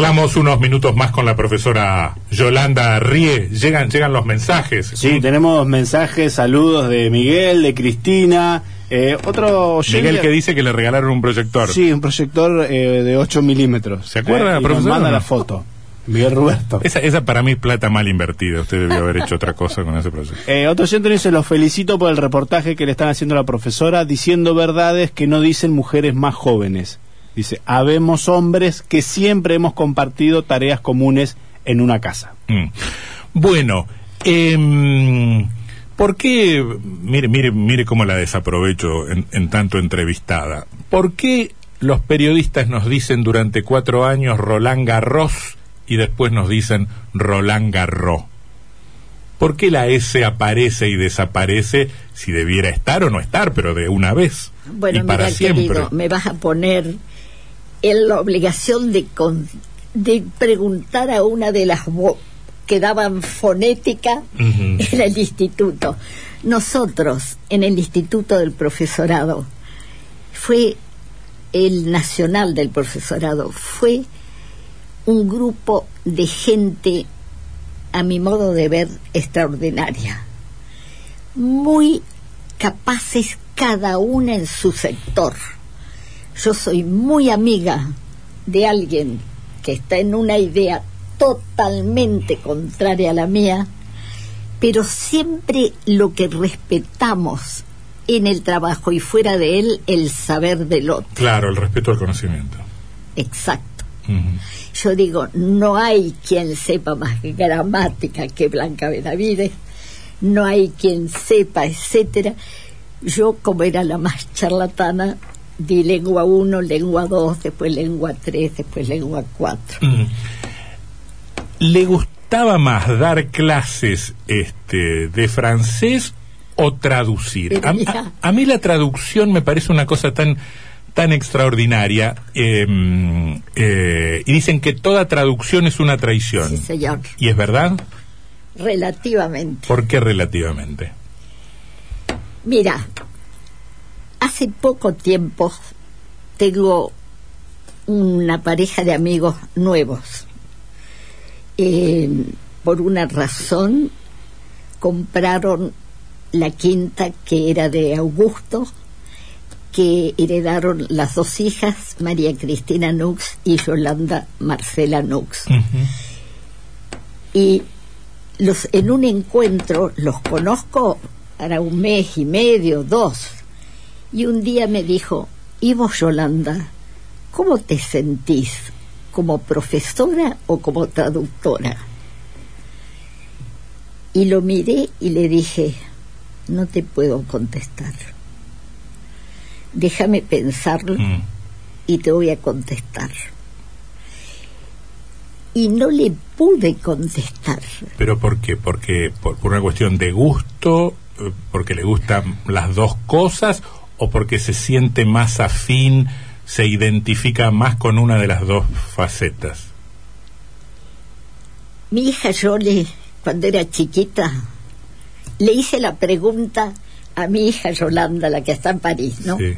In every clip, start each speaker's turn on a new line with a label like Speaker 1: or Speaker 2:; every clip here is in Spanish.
Speaker 1: Charlamos unos minutos más con la profesora Yolanda Rie. Llegan, llegan los mensajes.
Speaker 2: Sí, tenemos mensajes, saludos de Miguel, de Cristina. Eh, otro
Speaker 1: Miguel que dice que le regalaron un proyector.
Speaker 2: Sí, un proyector eh, de 8 milímetros.
Speaker 1: ¿Se acuerda,
Speaker 2: Eh, y nos
Speaker 1: profesor,
Speaker 2: manda
Speaker 1: no?
Speaker 2: la foto. Miguel Roberto.
Speaker 1: Esa, esa para mí es plata mal invertida. Usted debió haber hecho otra cosa con ese proyecto.
Speaker 2: Eh, otro nos dice, los felicito por el reportaje que le están haciendo a la profesora diciendo verdades que no dicen mujeres más jóvenes. Dice, habemos hombres que siempre hemos compartido tareas comunes en una casa.
Speaker 1: Mm. Bueno, em, ¿por qué, mire, mire, mire cómo la desaprovecho en, en tanto entrevistada? ¿Por qué los periodistas nos dicen durante cuatro años Roland Garros y después nos dicen Roland Garros? ¿Por qué la S aparece y desaparece si debiera estar o no estar, pero de una vez?
Speaker 3: Bueno,
Speaker 1: y para
Speaker 3: mira,
Speaker 1: siempre.
Speaker 3: querido, me vas a poner en la obligación de, con- de preguntar a una de las que daban fonética
Speaker 1: Ujú.
Speaker 3: en el instituto. Nosotros, en el instituto del profesorado, fue el nacional del profesorado, fue un grupo de gente, a mi modo de ver, extraordinaria muy capaces cada una en su sector. Yo soy muy amiga de alguien que está en una idea totalmente contraria a la mía, pero siempre lo que respetamos en el trabajo y fuera de él, el saber del otro.
Speaker 1: Claro, el respeto al conocimiento.
Speaker 3: Exacto. Yo digo, no hay quien sepa más gramática que Blanca Benavides, no hay quien sepa, etcétera. Yo, como era la más charlatana, di lengua 1, lengua 2, después lengua 3, después lengua 4.
Speaker 1: Mm. ¿Le gustaba más dar clases este, de francés o traducir? A, a- a mí la traducción me parece una cosa tan tan extraordinaria eh, eh, y dicen que toda traducción es una traición.
Speaker 3: Sí, señor.
Speaker 1: ¿Y es verdad?
Speaker 3: Relativamente.
Speaker 1: ¿Por qué relativamente?
Speaker 3: Mira, hace poco tiempo tengo una pareja de amigos nuevos. Eh, por una razón compraron la quinta que era de Augusto, que heredaron las dos hijas, María Cristina Nux y Yolanda Marcela Nux. Y los en un encuentro los conozco para un mes y medio, dos. Y un día me dijo, ¿y vos, Yolanda, cómo te sentís? ¿Como profesora o como traductora? Y lo miré y le dije, no te puedo contestar. Déjame pensarlo
Speaker 1: Mm.
Speaker 3: y te voy a contestar. Y no le pude contestar.
Speaker 1: ¿Pero por qué? Porque por, por una cuestión de gusto, porque le gustan las dos cosas o porque se siente más afín, se identifica más con una de las dos facetas.
Speaker 3: Mi hija Yoli, cuando era chiquita, le hice la pregunta a mi hija Yolanda, la que está en París, ¿no?
Speaker 1: Sí.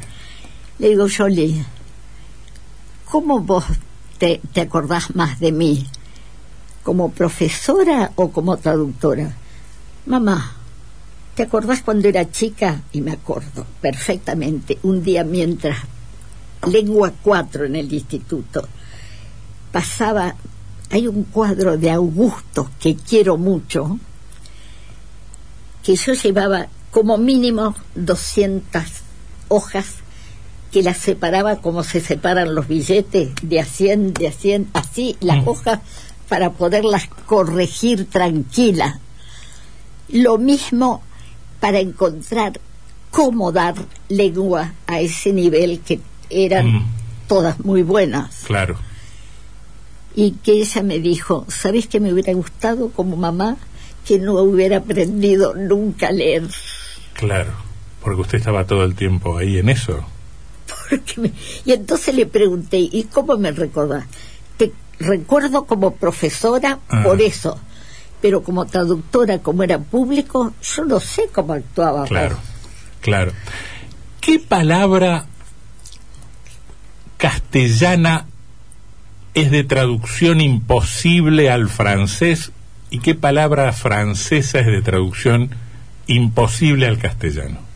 Speaker 3: Le digo, Yoli, ¿cómo vos te, te acordás más de mí? ¿Como profesora o como traductora? Mamá, ¿te acordás cuando era chica? Y me acuerdo perfectamente. Un día mientras lengua 4 en el instituto pasaba, hay un cuadro de Augusto que quiero mucho, que yo llevaba como mínimo 200 hojas que las separaba como se separan los billetes, de a 100, de a 100, así las
Speaker 1: Mm.
Speaker 3: hojas para poderlas corregir tranquila. Lo mismo para encontrar cómo dar lengua a ese nivel que eran
Speaker 1: Mm.
Speaker 3: todas muy buenas.
Speaker 1: Claro.
Speaker 3: Y que ella me dijo, ¿sabes que me hubiera gustado como mamá? Que no hubiera aprendido nunca a leer.
Speaker 1: Claro, porque usted estaba todo el tiempo ahí en eso.
Speaker 3: Porque me- Y entonces le pregunté, ¿y cómo me recordás? Te recuerdo como profesora
Speaker 1: Ah.
Speaker 3: por eso, pero como traductora, como era público, yo no sé cómo actuaba.
Speaker 1: Claro, claro. ¿Qué palabra castellana es de traducción imposible al francés y qué palabra francesa es de traducción imposible al castellano?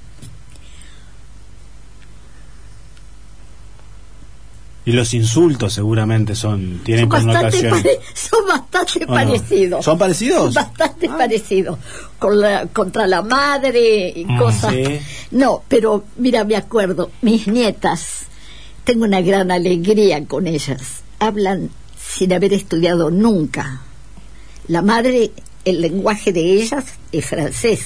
Speaker 2: Y los insultos seguramente son tienen
Speaker 3: son bastante, pare- son bastante parecidos.
Speaker 2: ¿Son parecidos?
Speaker 3: Bastante parecidos. Con la, contra la madre y
Speaker 1: Mm,
Speaker 3: cosas.
Speaker 2: sí.
Speaker 3: No, pero mira, me acuerdo, mis nietas, tengo una gran alegría con ellas. Hablan sin haber estudiado nunca. La madre, el lenguaje de ellas es francés,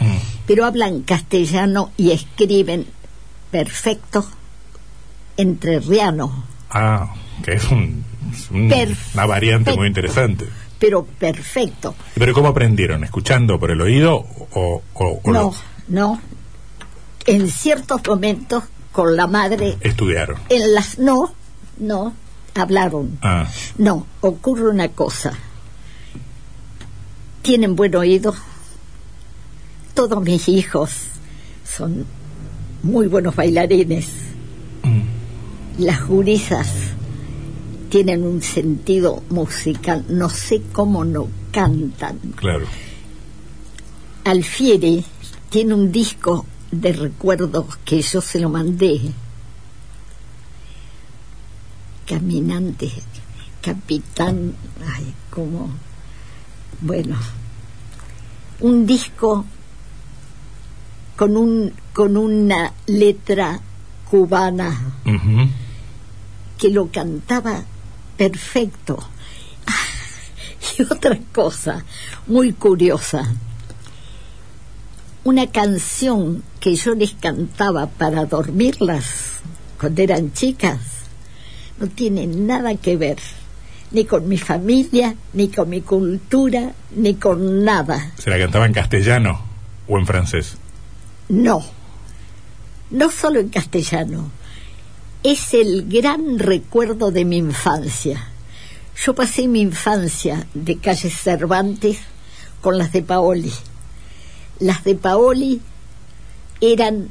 Speaker 1: Mm.
Speaker 3: pero hablan castellano y escriben perfecto entrerriano.
Speaker 1: Ah, que es, un- una variante muy interesante.
Speaker 3: pero perfecto.
Speaker 1: ¿Pero cómo aprendieron? ¿Escuchando por el oído o, o- o
Speaker 3: No, no. En ciertos momentos con la madre,
Speaker 1: estudiaron?
Speaker 3: en las no, no hablaron.
Speaker 1: Ah,
Speaker 3: No, ocurre una cosa. Tienen buen oído. Todos mis hijos son muy buenos bailarines. Las gurisas tienen un sentido musical. No sé cómo no cantan.
Speaker 1: claro.
Speaker 3: Alfieri tiene un disco de recuerdos que yo se lo mandé. Caminante, capitán, ay, como, bueno, un disco con un con una letra cubana. Que lo cantaba perfecto. Y otra cosa muy curiosa, una canción que yo les cantaba para dormirlas cuando eran chicas, no tiene nada que ver ni con mi familia, ni con mi cultura, ni con nada.
Speaker 1: ¿Se la cantaba en castellano o en francés?
Speaker 3: No, no solo en castellano, es el gran recuerdo de mi infancia. Yo pasé mi infancia de calle Cervantes con las de Paoli. Las de Paoli eran,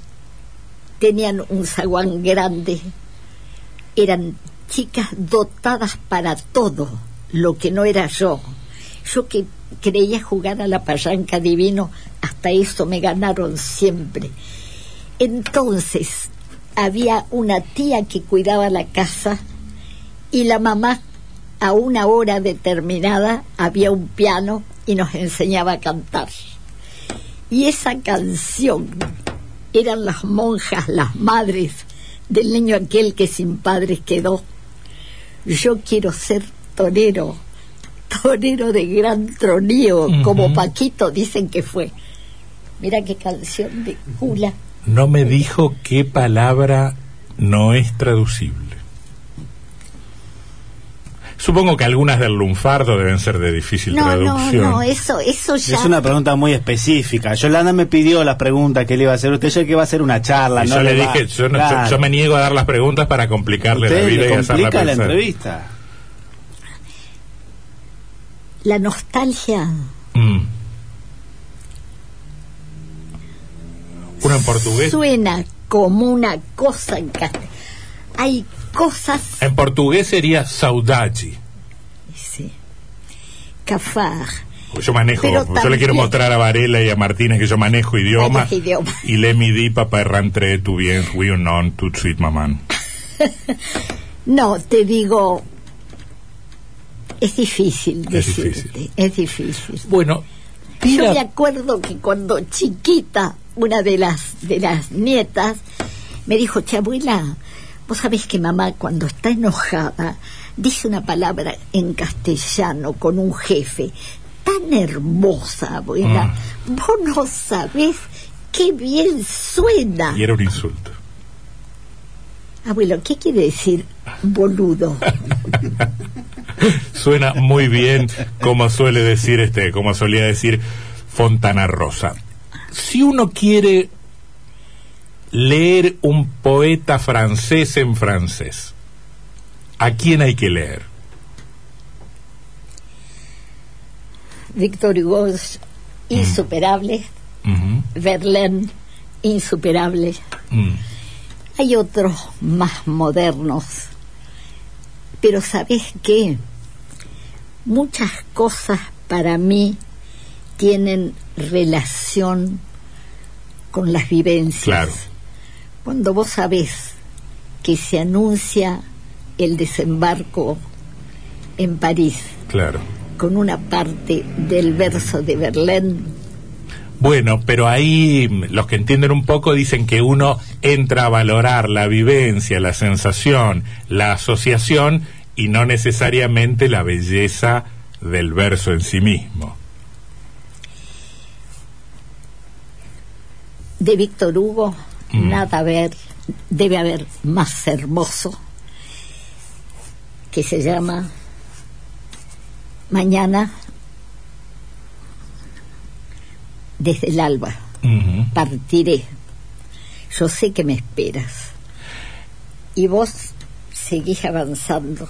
Speaker 3: tenían un zaguán grande, eran chicas dotadas para todo, lo que no era yo. Yo que creía jugar a la payanca divino, hasta eso me ganaron siempre. Entonces, había una tía que cuidaba la casa y la mamá a una hora determinada había un piano y nos enseñaba a cantar. Y esa canción eran las monjas, las madres del niño aquel que sin padres quedó. Yo quiero ser torero, torero de gran tronío, como Paquito dicen que fue. Mira qué canción de cula.
Speaker 1: No me dijo qué palabra no es traducible. Supongo que algunas del lunfardo deben ser de difícil
Speaker 3: No, no,
Speaker 1: traducción.
Speaker 3: no, eso, eso ya.
Speaker 2: Es una pregunta muy específica. Yolanda me pidió la pregunta que le iba a hacer. Usted ya que va a hacer una charla.
Speaker 1: Y
Speaker 2: no
Speaker 1: yo le dije, yo, no- yo-
Speaker 2: Claro.
Speaker 1: yo me niego a dar las preguntas para complicarle la vida
Speaker 2: le
Speaker 1: y hacerla
Speaker 2: complica la entrevista.
Speaker 3: La nostalgia
Speaker 1: Mm. Uno en portugués.
Speaker 3: suena como una cosa en castellano. Hay cosas.
Speaker 1: En portugués sería saudade.
Speaker 3: Sí. Cafar.
Speaker 1: Yo manejo,
Speaker 3: Pero
Speaker 1: yo le
Speaker 3: también-
Speaker 1: quiero mostrar a Varela y a Martínez que yo manejo idioma.
Speaker 3: Idioma.
Speaker 1: Y le mi di papá errantre tu bien, ou non, de suite, mamán.
Speaker 3: No, te digo. Es difícil
Speaker 1: Es
Speaker 3: decirte.
Speaker 1: difícil.
Speaker 3: Es difícil.
Speaker 1: Bueno,
Speaker 3: Yo me acuerdo que cuando chiquita, una de las, de las nietas me dijo, che, abuela, vos sabés que mamá cuando está enojada dice una palabra en castellano con un jefe tan hermosa, abuela. Vos no sabés qué bien suena.
Speaker 1: y era un insulto.
Speaker 3: Abuelo, ¿qué quiere decir boludo?
Speaker 1: Suena muy bien como suele decir este, como solía decir Fontana Rosa. Si uno quiere leer un poeta francés en francés, ¿a quién hay que leer?
Speaker 3: Víctor Hugo es insuperable,
Speaker 1: Ujú.
Speaker 3: Verlaine insuperable.
Speaker 1: Mm.
Speaker 3: Hay otros más modernos, Pero ¿sabes qué? Muchas cosas para mí tienen relación con las vivencias.
Speaker 1: Claro.
Speaker 3: Cuando vos sabés que se anuncia el desembarco en París
Speaker 1: Claro.
Speaker 3: con una parte del verso de Berlín,
Speaker 1: Bueno, pero ahí mm, los que entienden un poco dicen que uno entra a valorar la vivencia, la sensación, la asociación y no necesariamente la belleza del verso en sí mismo.
Speaker 3: De Víctor Hugo,
Speaker 1: Mm.
Speaker 3: nada haber, debe haber más hermoso, que se llama Mañana desde el alba. Partiré. Yo sé que me esperas. Y vos seguís avanzando,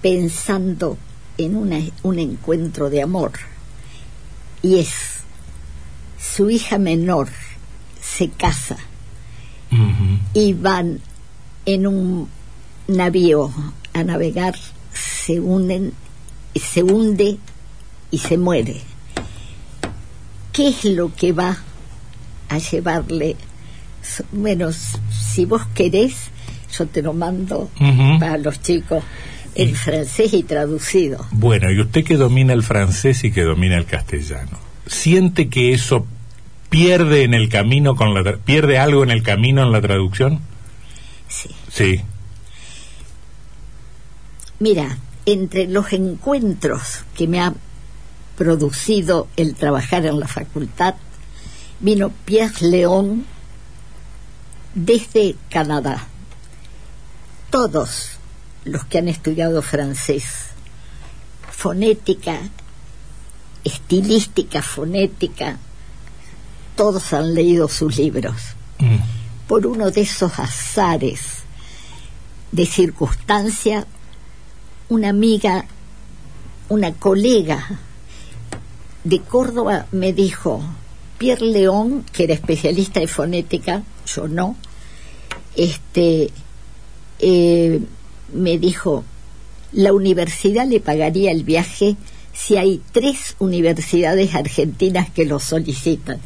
Speaker 3: pensando en una, un encuentro de amor. Y es, su hija menor se casa y van en un navío a navegar, se unen, se hunde y se muere. ¿Qué es lo que va a llevarle? Bueno, si vos querés, yo te lo mando para los chicos en francés y traducido.
Speaker 1: Bueno, y usted que domina el francés y que domina el castellano, ¿siente que eso pierde en el camino con la pierde algo en el camino en la traducción?
Speaker 3: Sí.
Speaker 1: Sí.
Speaker 3: Mira, entre los encuentros que me ha producido el trabajar en la facultad, vino Pierre León desde Canadá. Todos los que han estudiado francés, fonética, estilística, fonética, todos han leído sus libros
Speaker 1: Mm.
Speaker 3: por uno de esos azares de circunstancia, una amiga, una colega de Córdoba me dijo, Pierre León, que era especialista de fonética, yo no, este, eh, me dijo, la universidad le pagaría el viaje si hay tres universidades argentinas que lo solicitan.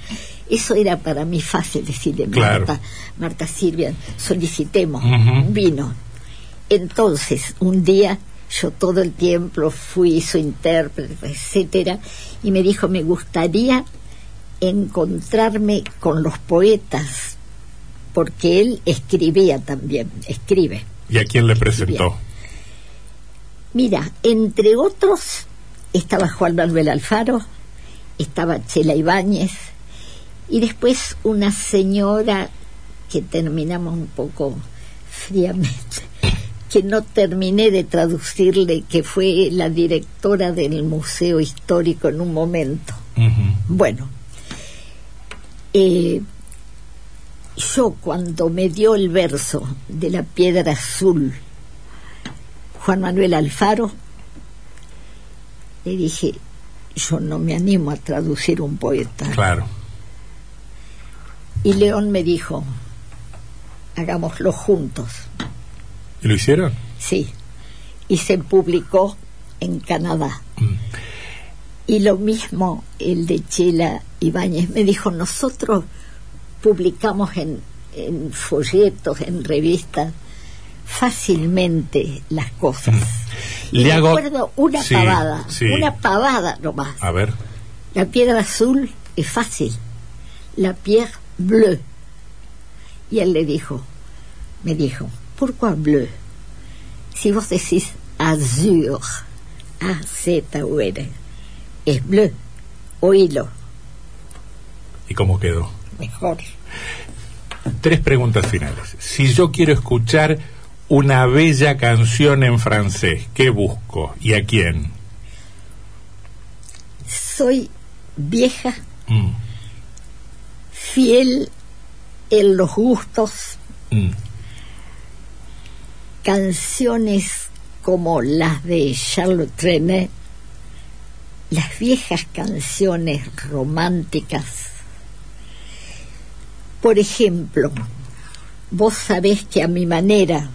Speaker 3: Eso era para mí fácil decirle,
Speaker 1: Claro.
Speaker 3: Marta, Marta Silvia, solicitemos. Vino. Entonces, un día, yo todo el tiempo fui su intérprete, etcétera, y me dijo, me gustaría encontrarme con los poetas, porque él escribía también, escribe.
Speaker 1: ¿Y a quién le presentó?
Speaker 3: Mira, entre otros estaba Juan Manuel Alfaro, estaba Chela Ibáñez y después una señora que terminamos un poco fríamente, que no terminé de traducirle, que fue la directora del Museo Histórico en un momento. Bueno, eh, yo cuando me dio el verso de la piedra azul, Juan Manuel Alfaro, le dije, yo no me animo a traducir un poeta.
Speaker 1: Claro.
Speaker 3: Y León me dijo, hagámoslo juntos.
Speaker 1: ¿Y lo hicieron?
Speaker 3: Sí. Y se publicó en Canadá.
Speaker 1: Mm.
Speaker 3: Y lo mismo el de Chela Ibáñez me dijo, nosotros publicamos en, en folletos, en revistas, fácilmente las cosas.
Speaker 1: Le hago-
Speaker 3: recuerdo una
Speaker 1: Sí,
Speaker 3: pavada,
Speaker 1: sí.
Speaker 3: una pavada nomás.
Speaker 1: A ver.
Speaker 3: La piedra azul es fácil, la pierre bleue. Y él le dijo, me dijo, ¿pourquoi bleu? Si vos decís azur, A-Z-U-R, es bleu, oílo,
Speaker 1: ¿Y cómo quedó?
Speaker 3: mejor.
Speaker 1: Tres preguntas finales. Si yo quiero escuchar una bella canción en francés, ¿qué busco y a quién?
Speaker 3: Soy vieja,
Speaker 1: Mm,
Speaker 3: fiel en los gustos,
Speaker 1: mm.
Speaker 3: canciones como las de Charles Trenet, las viejas canciones románticas. Por ejemplo, vos sabés que a mi manera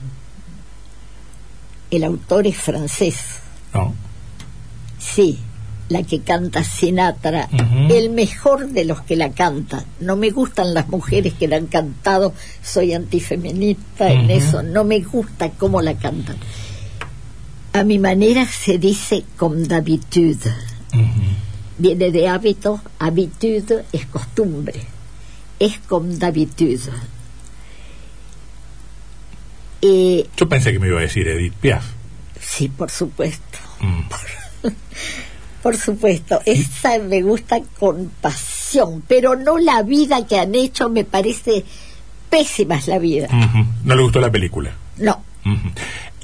Speaker 3: el autor es francés.
Speaker 1: No.
Speaker 3: Sí, la que canta Sinatra, el mejor de los que la cantan. No me gustan las mujeres que la han cantado, soy antifeminista en eso, no me gusta cómo la cantan. A mi manera se dice comme d'habitude.
Speaker 1: Ujú.
Speaker 3: Viene de hábito, habitude es costumbre. Es comme d'habitude. Eh,
Speaker 1: Yo pensé que me iba a decir Edith Piaf.
Speaker 3: sí, por supuesto.
Speaker 1: Mm.
Speaker 3: Por supuesto, esa me gusta con pasión, pero no la vida que han hecho, me parece pésima es la vida.
Speaker 1: No le gustó la película.
Speaker 3: No.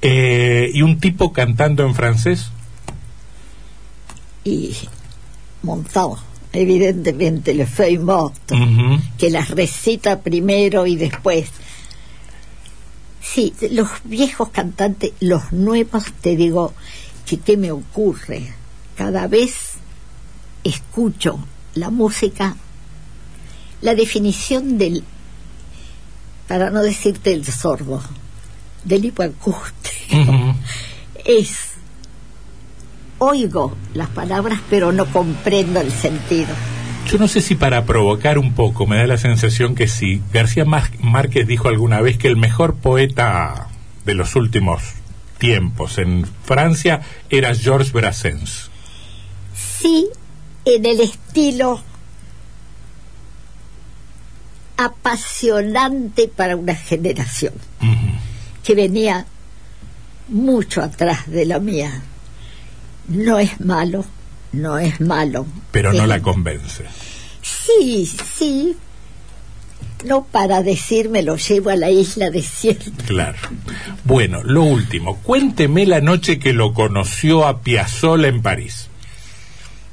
Speaker 1: Eh, ¿Y un tipo cantando en francés?
Speaker 3: y montado, evidentemente, le fue morto,
Speaker 1: Ujú.
Speaker 3: que las recita primero y después. Sí, los viejos cantantes, los nuevos, te digo, que qué me ocurre. Cada vez escucho la música, la definición del, para no decirte el sordo, del hipoacústico, es, oigo las palabras pero no comprendo el sentido.
Speaker 1: Yo no sé si para provocar un poco, me da la sensación que sí. García Márquez dijo alguna vez que el mejor poeta de los últimos tiempos en Francia era Georges Brassens.
Speaker 3: sí en el estilo apasionante para una generación que venía mucho atrás de la mía. No es malo, no es malo.
Speaker 1: Pero no la convence.
Speaker 3: Sí, sí. No para decirme lo llevo a la isla desierta.
Speaker 1: Claro. Bueno, lo último. Cuénteme la noche que lo conoció a Piazzolla en París.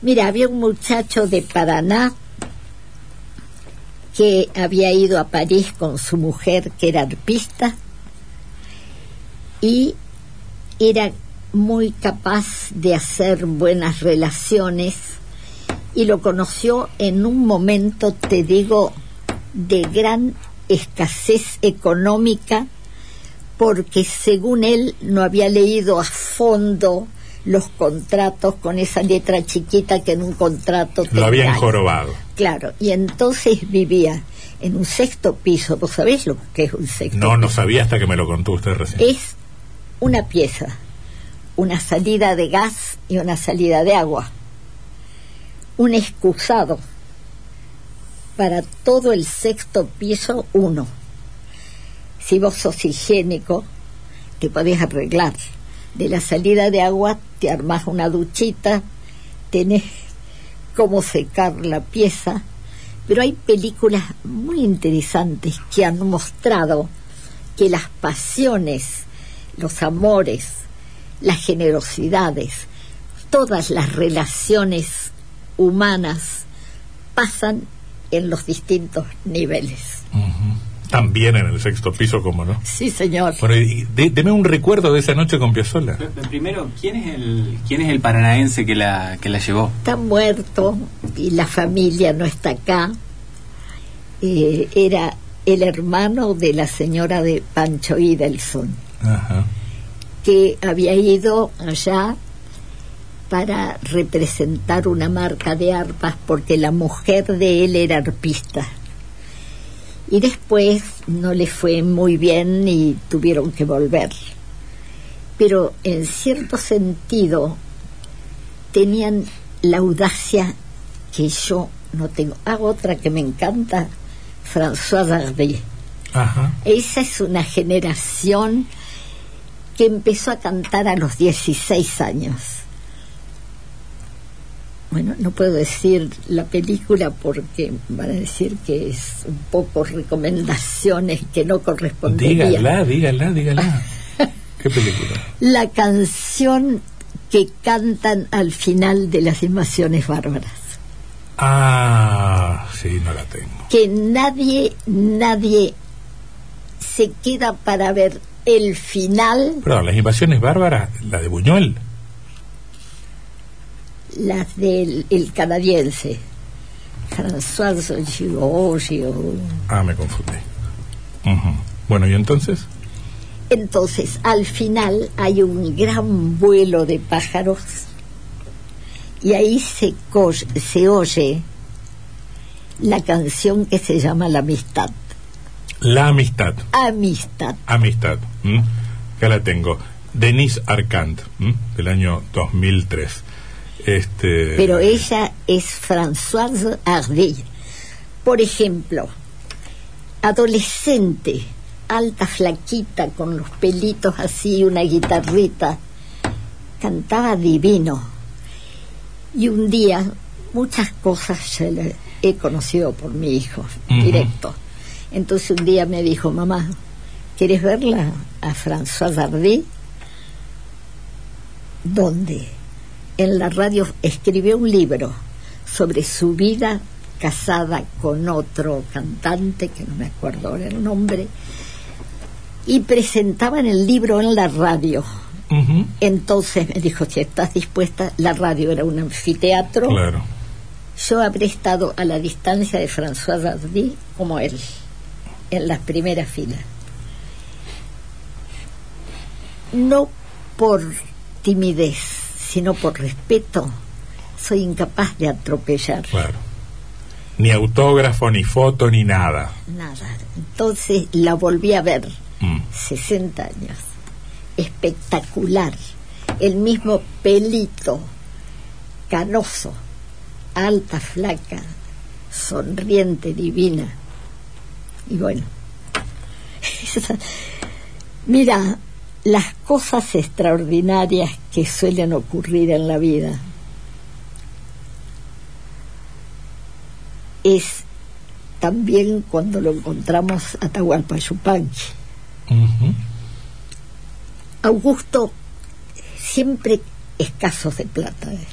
Speaker 3: Mira, había un muchacho de Paraná que había ido a París con su mujer, que era arpista, y era muy capaz de hacer buenas relaciones, y lo conoció en un momento, te digo, de gran escasez económica, porque según él no había leído a fondo los contratos con esa letra chiquita que en un contrato
Speaker 1: Lo habían jorobado.
Speaker 3: Claro, y entonces vivía en un sexto piso. ¿Vos sabés lo que es un sexto
Speaker 1: No, no sabía hasta que me lo contó usted recién.
Speaker 3: Es una pieza, una salida de gas y una salida de agua. Un excusado para todo el sexto piso, uno. Si vos sos higiénico, te podés arreglar. De la salida de agua te armás una duchita, tenés cómo secar la pieza, pero hay películas muy interesantes que han mostrado que las pasiones, los amores, las generosidades, todas las relaciones humanas pasan en los distintos niveles.
Speaker 1: También en el sexto piso, como no.
Speaker 3: Sí, señor.
Speaker 1: Bueno, y de- deme un recuerdo de esa noche con Piazzolla.
Speaker 4: Pero- pero Primero, ¿quién es el quién es el paranaense que la que la llevó?
Speaker 3: Está muerto y la familia no está acá. Eh, era el hermano de la señora de Pancho Idelson.
Speaker 1: Ajá.
Speaker 3: Que había ido allá para representar una marca de arpas porque la mujer de él era arpista. Y después no le fue muy bien y tuvieron que volver. Pero en cierto sentido tenían la audacia que yo no tengo. Ah, otra que me encanta, François.
Speaker 1: Ajá.
Speaker 3: Esa es una generación que empezó a cantar a los 16 años. Bueno, no puedo decir la película porque van a decir que es un poco recomendaciones que no corresponderían.
Speaker 1: Dígala, dígala, dígala. ¿Qué película?
Speaker 3: La canción que cantan al final de las invasiones bárbaras.
Speaker 1: Ah, sí, no la tengo.
Speaker 3: que nadie, nadie se queda para ver el final,
Speaker 1: Perdón, las invasiones bárbaras, la de Buñuel.
Speaker 3: las del el canadiense. François Giorgio.
Speaker 1: Ah, me confundí. Bueno, ¿y entonces?
Speaker 3: Entonces, al final hay un gran vuelo de pájaros y ahí se, se oye la canción que se llama La Amistad.
Speaker 1: La amistad.
Speaker 3: Amistad.
Speaker 1: Amistad. ¿m? Acá la tengo. Denise Arcand, ¿m? del año 2003. Este,
Speaker 3: Pero ella es Françoise Hardy. Por ejemplo, adolescente, alta, flaquita, con los pelitos así, una guitarrita, cantaba divino. Y un día, muchas cosas yo le he conocido por mi hijo,
Speaker 1: Ujú.
Speaker 3: directo. Entonces un día me dijo, mamá, ¿quieres verla a Françoise Hardy? ¿Dónde? En la radio escribió un libro sobre su vida casada con otro cantante, que no me acuerdo ahora el nombre, y presentaban el libro en la radio. Entonces me dijo, si estás dispuesta, la radio era un anfiteatro,
Speaker 1: Claro.
Speaker 3: yo habré estado a la distancia de François Hardy como él, en las primeras filas. No por timidez, sino por respeto, soy incapaz de atropellar
Speaker 1: Claro. Ni autógrafo, ni foto, ni nada.
Speaker 3: nada. Entonces la volví a ver,
Speaker 1: Mm.
Speaker 3: 60 años, espectacular, el mismo pelito, canoso, alta, flaca, sonriente, divina. Y bueno, mira, las cosas extraordinarias que suelen ocurrir en la vida es también cuando lo encontramos a Atahualpa Yupanqui. Augusto siempre escasos de plata. ¿eh?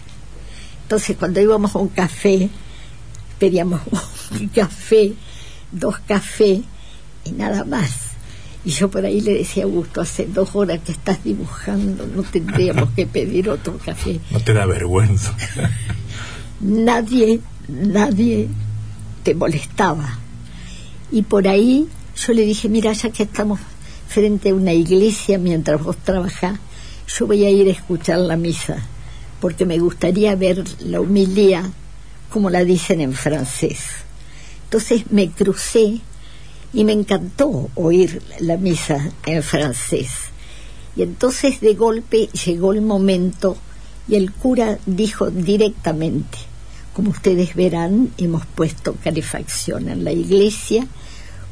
Speaker 3: Entonces cuando íbamos a un café, pedíamos un café, dos cafés y nada más. Y yo por ahí le decía a Augusto, hace dos horas que estás dibujando, no tendríamos que pedir otro café.
Speaker 1: No te da vergüenza.
Speaker 3: Nadie, nadie te molestaba. Y por ahí yo le dije, mira, ya que estamos frente a una iglesia mientras vos trabajás, yo voy a ir a escuchar la misa, porque me gustaría ver la humilía como la dicen en francés. Entonces me crucé y me encantó oír la misa en francés. Y entonces de golpe llegó el momento y el cura dijo directamente, como ustedes verán, hemos puesto calefacción en la iglesia,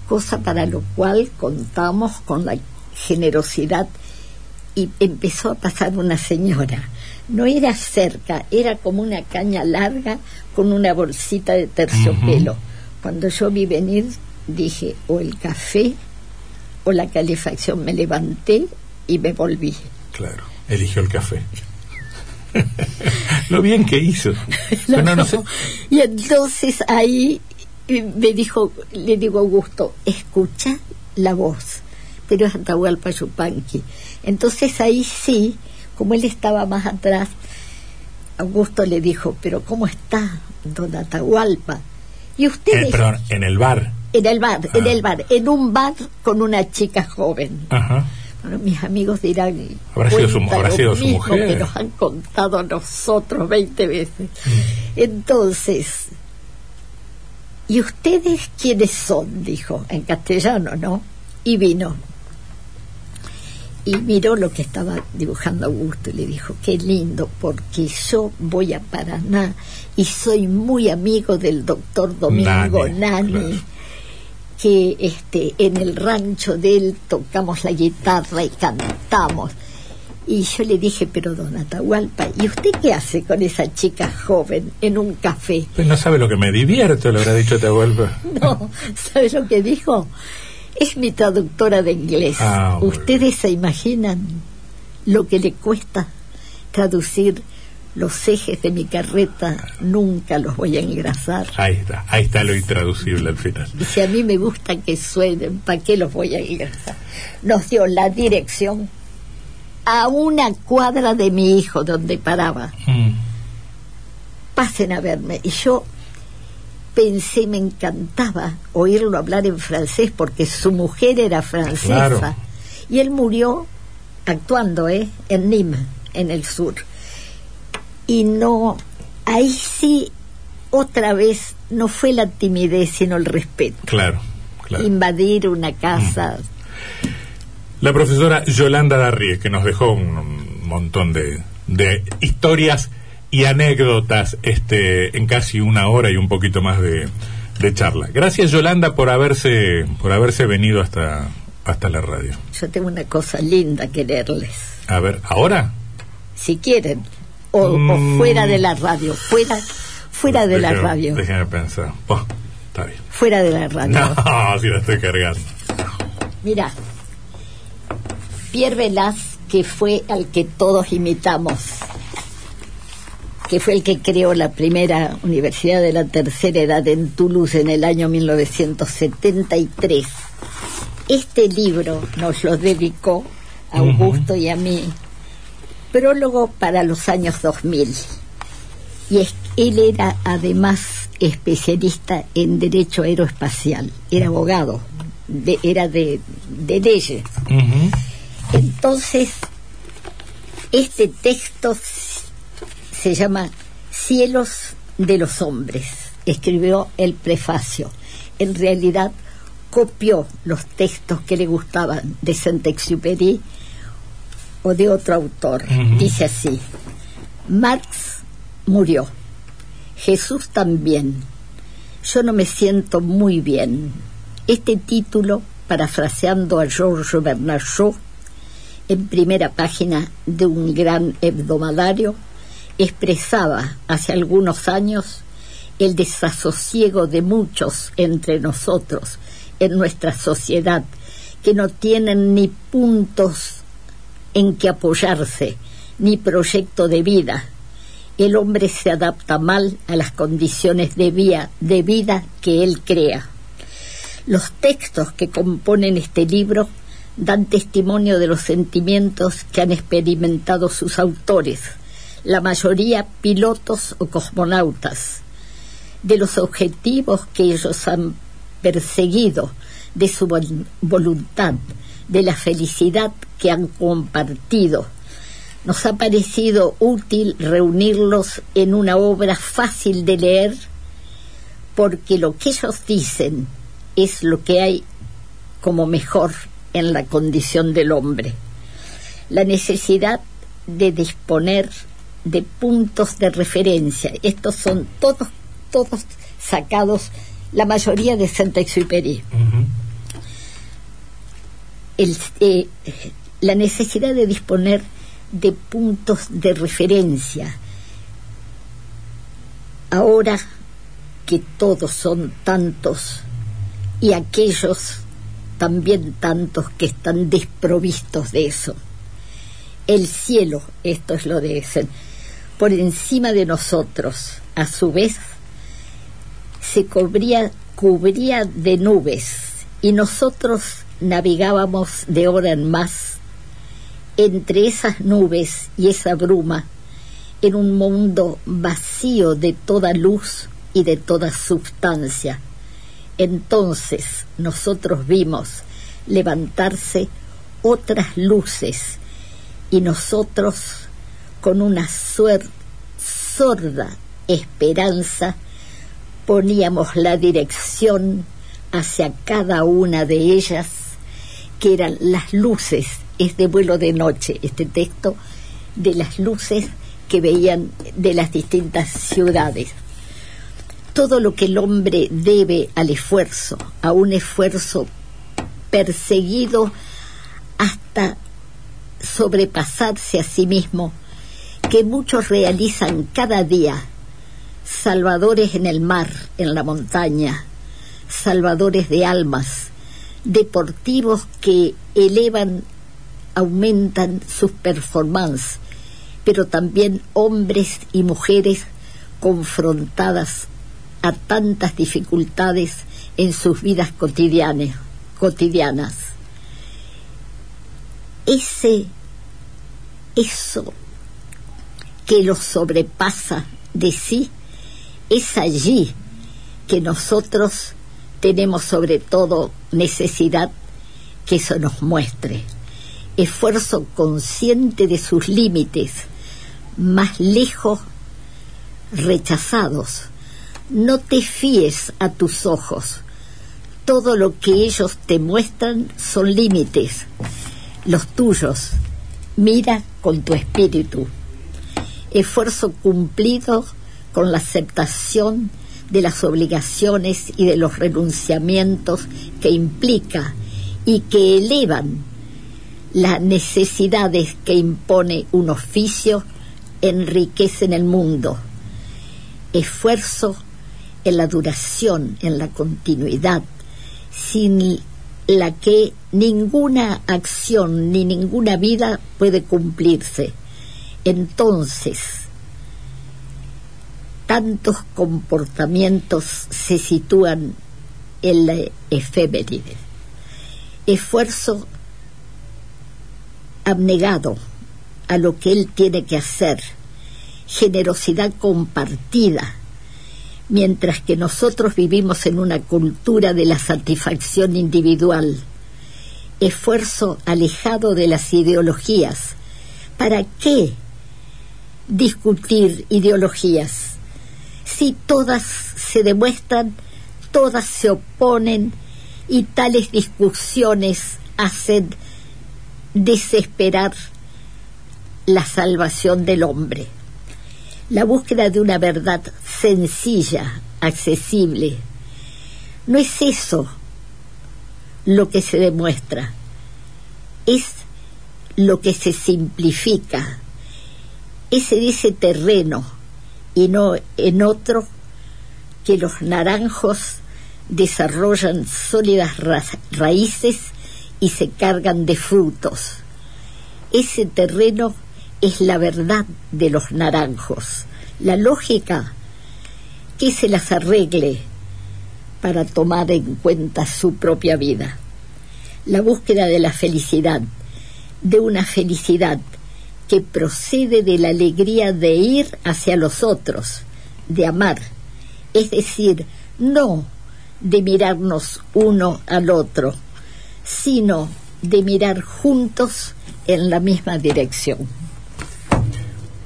Speaker 3: cosa para lo cual contamos con la generosidad y empezó a pasar una señora. No era cerca, era como una caña larga con una bolsita de terciopelo. Cuando yo vi venir, dije, o el café o la calefacción. Me levanté y me volví.
Speaker 1: Claro. Eligió el café. Lo bien que hizo. Bueno, no sé.
Speaker 3: Y entonces ahí eh, me dijo, le digo a Augusto, escucha la voz, pero es Atahualpa Yupanqui. Entonces ahí sí, como él estaba más atrás, Augusto le dijo, pero ¿cómo está don Atahualpa? Y
Speaker 1: Eh,
Speaker 3: ustedes,
Speaker 1: perdón, en el bar.
Speaker 3: en el bar, en
Speaker 1: Ah.
Speaker 3: el bar, en un bar con una chica joven.
Speaker 1: Ajá.
Speaker 3: Bueno, mis amigos dirán,
Speaker 1: Habrá sido su-
Speaker 3: "Cuenta
Speaker 1: habrá
Speaker 3: lo
Speaker 1: sido su mujer".
Speaker 3: que nos han contado a nosotros 20 veces. Entonces, ¿y ustedes quiénes son? Dijo, en castellano, ¿no? Y vino. Y miró lo que estaba dibujando Augusto y le dijo, qué lindo, porque yo voy a Paraná y soy muy amigo del doctor Domingo
Speaker 1: Nani,
Speaker 3: Nani
Speaker 1: claro.
Speaker 3: que este en el rancho de él tocamos la guitarra y cantamos. Y yo le dije, pero don Atahualpa, ¿y usted qué hace con esa chica joven en un café?
Speaker 1: Pues no sabe lo que me divierte, lo habrá dicho Atahualpa.
Speaker 3: No, ¿sabe lo que dijo? Es mi traductora de inglés.
Speaker 1: Ah,
Speaker 3: ¿Ustedes se imaginan lo que le cuesta traducir los ejes de mi carreta? Nunca los voy a engrasar.
Speaker 1: Ahí está, ahí está lo intraducible al final.
Speaker 3: Y si a mí me gusta que suenen, ¿para qué los voy a engrasar? Nos dio la dirección a una cuadra de mi hijo donde paraba.
Speaker 1: Mm.
Speaker 3: Pasen a verme. Y yo pensé, me encantaba oírlo hablar en francés porque su mujer era francesa.
Speaker 1: Claro.
Speaker 3: Y él murió actuando ¿eh? en Nîmes, en el sur. Y no, ahí sí, otra vez, no fue la timidez, sino el respeto.
Speaker 1: Claro, claro.
Speaker 3: Invadir una casa.
Speaker 1: La profesora Yolanda Darrie, que nos dejó un, un montón de, de historias y anécdotas este, en casi una hora y un poquito más de, de charla. Gracias Yolanda por haberse, por haberse venido hasta, hasta la radio.
Speaker 3: Yo tengo una cosa linda que leerles.
Speaker 1: A ver, ¿ahora?
Speaker 3: Si quieren. O, o
Speaker 1: Mm.
Speaker 3: fuera de la radio. Fuera, fuera de la radio.
Speaker 1: Déjeme pensar. Oh, está bien.
Speaker 3: Fuera de la radio.
Speaker 1: No, si la estoy cargando.
Speaker 3: Mira, Pierre Velaz, que fue al que todos imitamos, que fue el que creó la primera universidad de la tercera edad en Toulouse en el año 1973. Este libro nos lo dedicó a Augusto y a mí, prólogo para los años 2000. Y es- él era además especialista en derecho aeroespacial, era abogado, de- era de, de leyes. Entonces, este texto se llama Cielos de los Hombres. Escribió el prefacio. En realidad, copió los textos que le gustaban de Saint-Exupéry o de otro autor. Dice así: Marx murió. Jesús también. Yo no me siento muy bien. Este título, parafraseando a Georges Bernard Shaw, en primera página de un gran hebdomadario, expresaba hace algunos años el desasosiego de muchos entre nosotros en nuestra sociedad que no tienen ni puntos en que apoyarse, ni proyecto de vida. El hombre se adapta mal a las condiciones de, de vida que él crea. Los textos que componen este libro dan testimonio de los sentimientos que han experimentado sus autores, la mayoría pilotos o cosmonautas, de los objetivos que ellos han perseguido, de su vol- voluntad, de la felicidad que han compartido. Nos ha parecido útil reunirlos en una obra fácil de leer porque lo que ellos dicen es lo que hay como mejor en la condición del hombre. La necesidad de disponer de puntos de referencia. Estos son todos, todos sacados, la mayoría de Saint-Exupéry. Eh, la necesidad de disponer de puntos de referencia. Ahora que todos son tantos y aquellos también tantos que están desprovistos de eso. El cielo, esto es lo de por encima de nosotros, a su vez, se cubría, cubría de nubes y nosotros navegábamos de hora en más entre esas nubes y esa bruma en un mundo vacío de toda luz y de toda sustancia. Entonces nosotros vimos levantarse otras luces y nosotros con una sorda esperanza poníamos la dirección hacia cada una de ellas, que eran las luces, es de vuelo de noche, este texto, de las luces que veían de las distintas ciudades. Todo lo que el hombre debe al esfuerzo, a un esfuerzo perseguido hasta sobrepasarse a sí mismo, que muchos realizan cada día, salvadores en el mar, en la montaña, salvadores de almas, deportivos que elevan, aumentan sus performances, pero también hombres y mujeres confrontadas a tantas dificultades en sus vidas cotidianas, cotidianas. Ese, eso que los sobrepasa de sí, es allí que nosotros tenemos sobre todo necesidad que eso nos muestre. esfuerzo consciente de sus límites, más lejos rechazados. No te fíes a tus ojos. Todo lo que ellos te muestran son límites, los tuyos. Mira con tu espíritu. Esfuerzo cumplido con la aceptación de las obligaciones y de los renunciamientos que implica y que elevan las necesidades que impone un oficio enriquecen el mundo. Esfuerzo en la duración, en la continuidad, sin la que ninguna acción ni ninguna vida puede cumplirse. Entonces, tantos comportamientos se sitúan en la efeméride. Esfuerzo abnegado a lo que él tiene que hacer, generosidad compartida, mientras que nosotros vivimos en una cultura de la satisfacción individual, esfuerzo alejado de las ideologías. ¿Para qué discutir ideologías? Si todas se demuestran, todas se oponen y tales discusiones hacen desesperar la salvación del hombre. La búsqueda de una verdad sencilla, accesible. No es eso lo que se demuestra, es lo que se simplifica, es en ese terreno y no en otro que los naranjos desarrollan sólidas raíces y se cargan de frutos. Ese terreno es la verdad de los naranjos, la lógica que se las arregle para tomar en cuenta su propia vida. La búsqueda de la felicidad, de una felicidad que procede de la alegría de ir hacia los otros, de amar, es decir, no de mirarnos uno al otro, sino de mirar juntos en la misma dirección.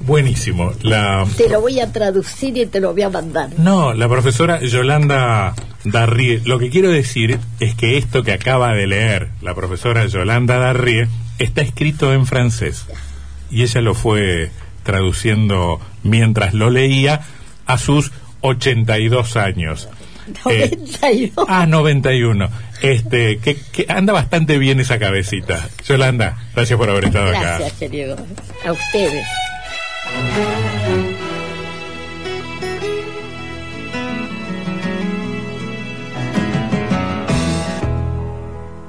Speaker 1: Buenísimo. La...
Speaker 3: Te lo voy a traducir y te lo voy a mandar.
Speaker 1: No, la profesora Yolanda Darrie. Lo que quiero decir es que esto que acaba de leer la profesora Yolanda Darrie está escrito en francés. Y ella lo fue traduciendo mientras lo leía a sus 82 años.
Speaker 3: 91.
Speaker 1: Eh, ah, 91. Este, que, que, anda bastante bien esa cabecita. Yolanda, gracias por haber estado
Speaker 3: acá.
Speaker 1: Gracias,
Speaker 3: querido. A ustedes.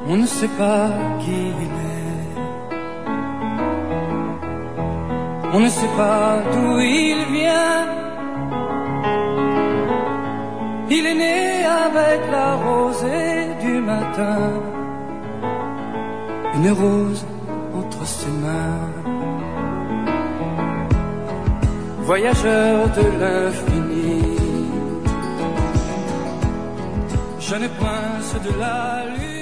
Speaker 5: On ne sait pas qui On ne sait pas d'où il vient. Il est né avec la rosée du matin. Une rose entre ses mains. voyageur de l'infini. Je ne de la lune.